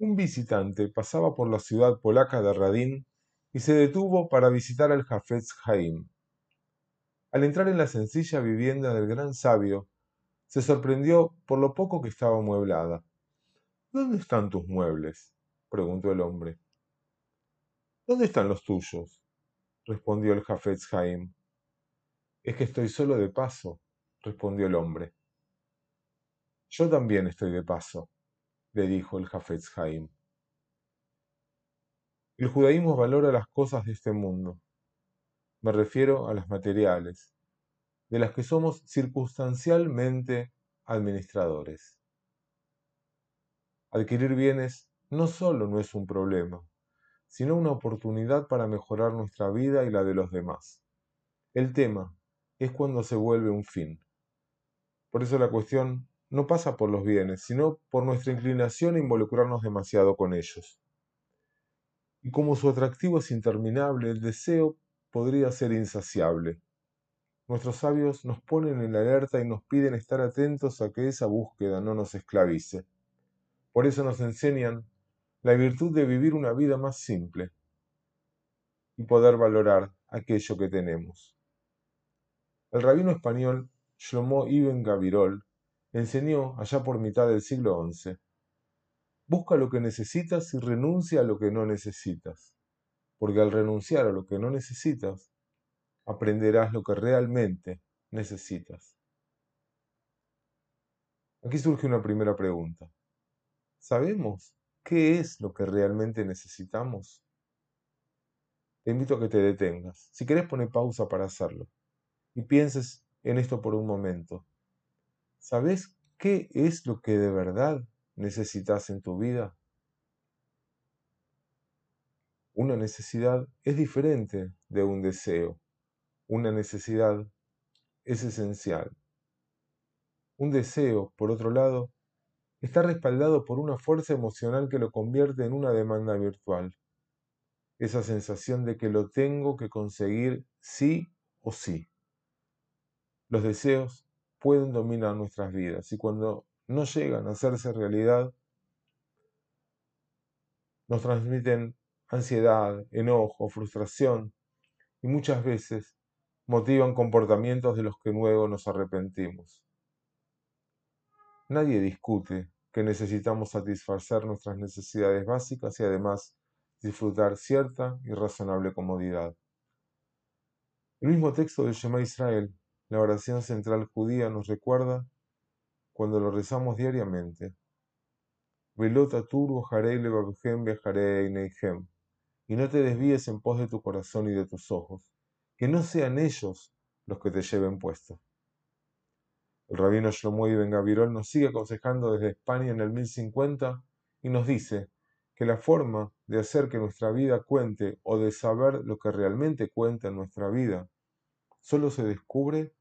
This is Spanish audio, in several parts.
Un visitante pasaba por la ciudad polaca de Radin y se detuvo para visitar al Jafetz Haim. Al entrar en la sencilla vivienda del gran sabio, se sorprendió por lo poco que estaba amueblada. ¿Dónde están tus muebles? preguntó el hombre. ¿Dónde están los tuyos? respondió el Jafetz Haim. Es que estoy solo de paso, respondió el hombre. Yo también estoy de paso, le dijo el Jafetz Haim. El judaísmo valora las cosas de este mundo. Me refiero a las materiales, de las que somos circunstancialmente administradores. Adquirir bienes no solo no es un problema, sino una oportunidad para mejorar nuestra vida y la de los demás. El tema es cuando se vuelve un fin. Por eso la cuestión no pasa por los bienes, sino por nuestra inclinación a involucrarnos demasiado con ellos. Y como su atractivo es interminable, el deseo podría ser insaciable. Nuestros sabios nos ponen en alerta y nos piden estar atentos a que esa búsqueda no nos esclavice. Por eso nos enseñan la virtud de vivir una vida más simple y poder valorar aquello que tenemos. El rabino español Shlomo Ibn Gavirol enseñó allá por mitad del siglo XI, busca lo que necesitas y renuncia a lo que no necesitas, porque al renunciar a lo que no necesitas, aprenderás lo que realmente necesitas. Aquí surge una primera pregunta. ¿Sabemos qué es lo que realmente necesitamos? Te invito a que te detengas. Si querés poner pausa para hacerlo y pienses en esto por un momento. ¿Sabes qué es lo que de verdad necesitas en tu vida? Una necesidad es diferente de un deseo. Una necesidad es esencial. Un deseo, por otro lado, está respaldado por una fuerza emocional que lo convierte en una demanda virtual. Esa sensación de que lo tengo que conseguir sí o sí. Los deseos pueden dominar nuestras vidas y cuando no llegan a hacerse realidad, nos transmiten ansiedad, enojo, frustración y muchas veces motivan comportamientos de los que luego nos arrepentimos. Nadie discute que necesitamos satisfacer nuestras necesidades básicas y además disfrutar cierta y razonable comodidad. El mismo texto de Shema Israel la oración central judía nos recuerda cuando lo rezamos diariamente. Velota turbo y no te desvíes en pos de tu corazón y de tus ojos, que no sean ellos los que te lleven puesto. El rabino Shlomo Ibn Gavirol nos sigue aconsejando desde España en el 1050 y nos dice que la forma de hacer que nuestra vida cuente o de saber lo que realmente cuenta en nuestra vida solo se descubre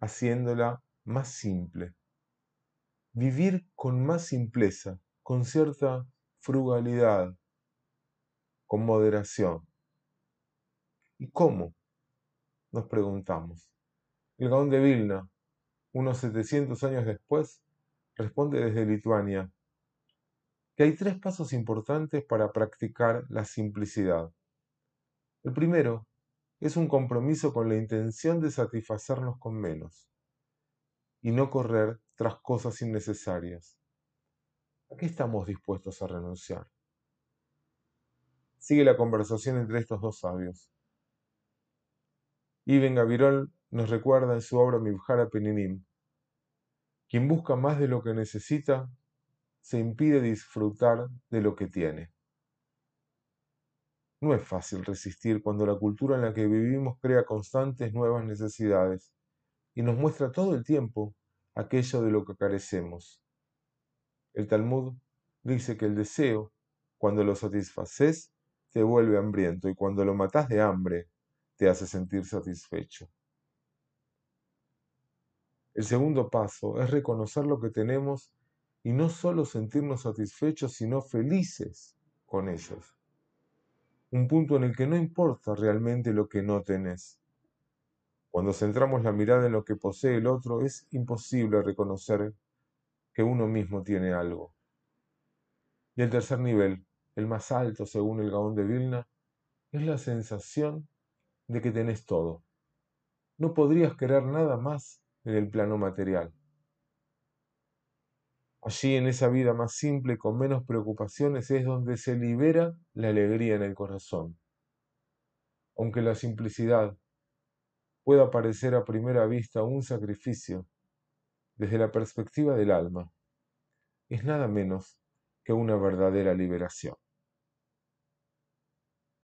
haciéndola más simple. Vivir con más simpleza, con cierta frugalidad, con moderación. ¿Y cómo? Nos preguntamos. El Gaón de Vilna, unos 700 años después, responde desde Lituania que hay tres pasos importantes para practicar la simplicidad. El primero es un compromiso con la intención de satisfacernos con menos y no correr tras cosas innecesarias. ¿A qué estamos dispuestos a renunciar? Sigue la conversación entre estos dos sabios. Ibn Gavirol nos recuerda en su obra Mibhara Peninim, quien busca más de lo que necesita, se impide disfrutar de lo que tiene. No es fácil resistir cuando la cultura en la que vivimos crea constantes nuevas necesidades y nos muestra todo el tiempo aquello de lo que carecemos. El Talmud dice que el deseo, cuando lo satisfaces, te vuelve hambriento y cuando lo matas de hambre, te hace sentir satisfecho. El segundo paso es reconocer lo que tenemos y no solo sentirnos satisfechos, sino felices con ellos un punto en el que no importa realmente lo que no tenés. Cuando centramos la mirada en lo que posee el otro, es imposible reconocer que uno mismo tiene algo. Y el tercer nivel, el más alto según el Gaón de Vilna, es la sensación de que tenés todo. No podrías querer nada más en el plano material. Allí en esa vida más simple, con menos preocupaciones, es donde se libera la alegría en el corazón. Aunque la simplicidad pueda parecer a primera vista un sacrificio, desde la perspectiva del alma, es nada menos que una verdadera liberación.